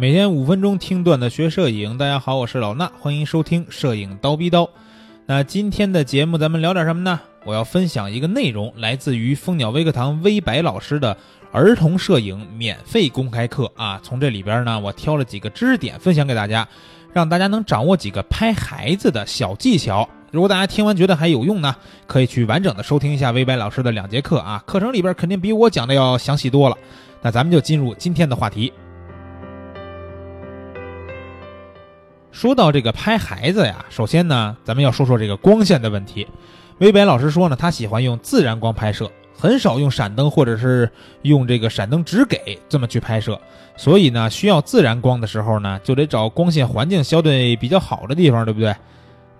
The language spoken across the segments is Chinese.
每天五分钟听段子学摄影，大家好，我是老衲，欢迎收听摄影刀逼刀。那今天的节目咱们聊点什么呢？我要分享一个内容，来自于蜂鸟微课堂微白老师的儿童摄影免费公开课啊。从这里边呢，我挑了几个知识点分享给大家，让大家能掌握几个拍孩子的小技巧。如果大家听完觉得还有用呢，可以去完整的收听一下微白老师的两节课啊。课程里边肯定比我讲的要详细多了。那咱们就进入今天的话题。说到这个拍孩子呀，首先呢，咱们要说说这个光线的问题。微白老师说呢，他喜欢用自然光拍摄，很少用闪灯或者是用这个闪灯直给这么去拍摄。所以呢，需要自然光的时候呢，就得找光线环境相对比较好的地方，对不对？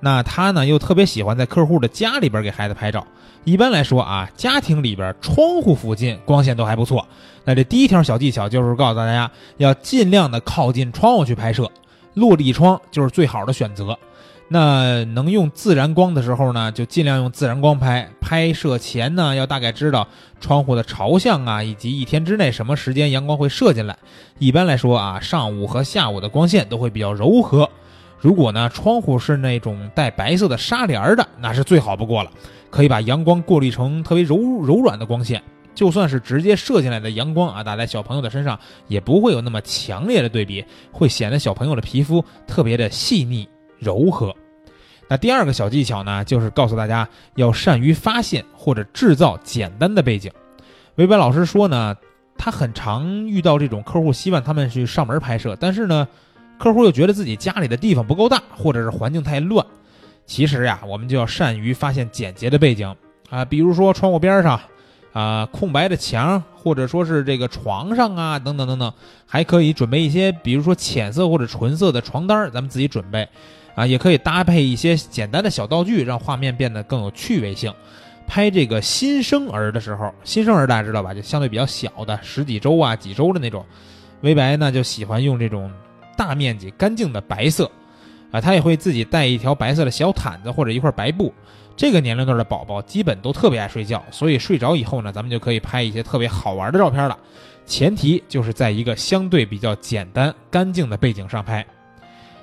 那他呢又特别喜欢在客户的家里边给孩子拍照。一般来说啊，家庭里边窗户附近光线都还不错。那这第一条小技巧就是告诉大家，要尽量的靠近窗户去拍摄。落地窗就是最好的选择。那能用自然光的时候呢，就尽量用自然光拍。拍摄前呢，要大概知道窗户的朝向啊，以及一天之内什么时间阳光会射进来。一般来说啊，上午和下午的光线都会比较柔和。如果呢，窗户是那种带白色的纱帘的，那是最好不过了，可以把阳光过滤成特别柔柔软的光线。就算是直接射进来的阳光啊，打在小朋友的身上，也不会有那么强烈的对比，会显得小朋友的皮肤特别的细腻柔和。那第二个小技巧呢，就是告诉大家要善于发现或者制造简单的背景。维白老师说呢，他很常遇到这种客户希望他们去上门拍摄，但是呢，客户又觉得自己家里的地方不够大，或者是环境太乱。其实呀，我们就要善于发现简洁的背景啊，比如说窗户边上。啊，空白的墙，或者说是这个床上啊，等等等等，还可以准备一些，比如说浅色或者纯色的床单，咱们自己准备。啊，也可以搭配一些简单的小道具，让画面变得更有趣味性。拍这个新生儿的时候，新生儿大家知道吧？就相对比较小的，十几周啊、几周的那种。微白呢就喜欢用这种大面积、干净的白色。啊，他也会自己带一条白色的小毯子或者一块白布。这个年龄段的宝宝基本都特别爱睡觉，所以睡着以后呢，咱们就可以拍一些特别好玩的照片了。前提就是在一个相对比较简单、干净的背景上拍。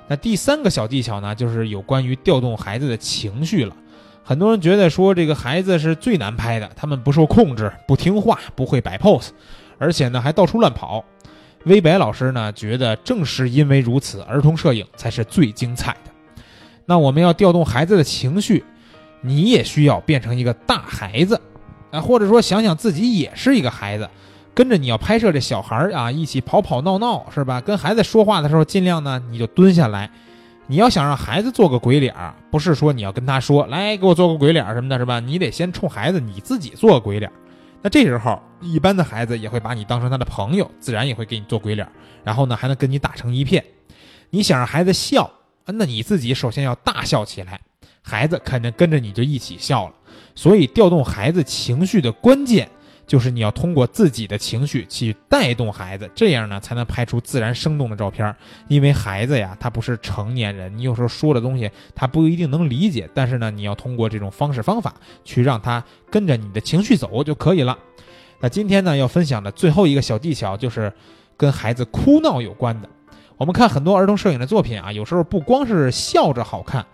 那第三个小技巧呢，就是有关于调动孩子的情绪了。很多人觉得说这个孩子是最难拍的，他们不受控制、不听话、不会摆 pose，而且呢还到处乱跑。微白老师呢觉得，正是因为如此，儿童摄影才是最精彩的。那我们要调动孩子的情绪。你也需要变成一个大孩子，啊，或者说想想自己也是一个孩子，跟着你要拍摄这小孩儿啊，一起跑跑闹闹，是吧？跟孩子说话的时候，尽量呢你就蹲下来。你要想让孩子做个鬼脸，不是说你要跟他说来给我做个鬼脸什么的，是吧？你得先冲孩子你自己做个鬼脸。那这时候一般的孩子也会把你当成他的朋友，自然也会给你做鬼脸，然后呢还能跟你打成一片。你想让孩子笑，那你自己首先要大笑起来。孩子肯定跟着你就一起笑了，所以调动孩子情绪的关键就是你要通过自己的情绪去带动孩子，这样呢才能拍出自然生动的照片。因为孩子呀，他不是成年人，你有时候说的东西他不一定能理解，但是呢，你要通过这种方式方法去让他跟着你的情绪走就可以了。那今天呢要分享的最后一个小技巧就是跟孩子哭闹有关的。我们看很多儿童摄影的作品啊，有时候不光是笑着好看。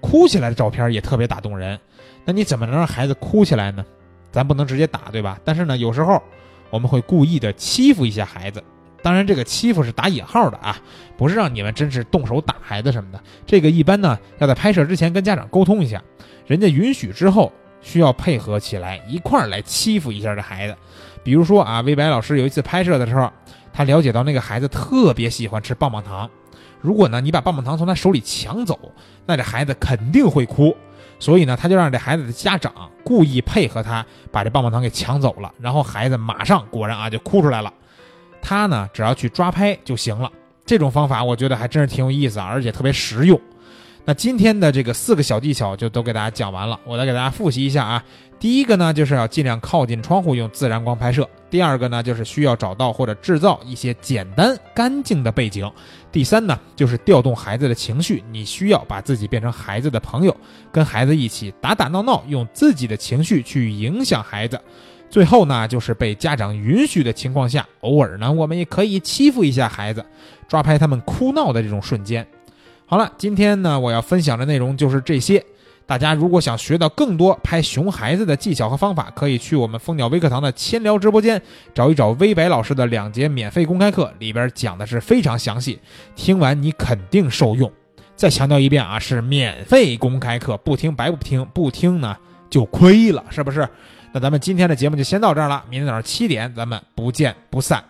哭起来的照片也特别打动人，那你怎么能让孩子哭起来呢？咱不能直接打，对吧？但是呢，有时候我们会故意的欺负一下孩子，当然这个欺负是打引号的啊，不是让你们真是动手打孩子什么的。这个一般呢要在拍摄之前跟家长沟通一下，人家允许之后，需要配合起来一块儿来欺负一下这孩子。比如说啊，魏白老师有一次拍摄的时候，他了解到那个孩子特别喜欢吃棒棒糖。如果呢，你把棒棒糖从他手里抢走，那这孩子肯定会哭。所以呢，他就让这孩子的家长故意配合他，把这棒棒糖给抢走了。然后孩子马上果然啊就哭出来了。他呢，只要去抓拍就行了。这种方法我觉得还真是挺有意思啊，而且特别实用。那今天的这个四个小技巧就都给大家讲完了，我来给大家复习一下啊。第一个呢，就是要尽量靠近窗户，用自然光拍摄。第二个呢，就是需要找到或者制造一些简单干净的背景。第三呢，就是调动孩子的情绪，你需要把自己变成孩子的朋友，跟孩子一起打打闹闹，用自己的情绪去影响孩子。最后呢，就是被家长允许的情况下，偶尔呢，我们也可以欺负一下孩子，抓拍他们哭闹的这种瞬间。好了，今天呢，我要分享的内容就是这些。大家如果想学到更多拍熊孩子的技巧和方法，可以去我们蜂鸟微课堂的千聊直播间找一找微白老师的两节免费公开课，里边讲的是非常详细，听完你肯定受用。再强调一遍啊，是免费公开课，不听白不听，不听呢就亏了，是不是？那咱们今天的节目就先到这儿了，明天早上七点咱们不见不散。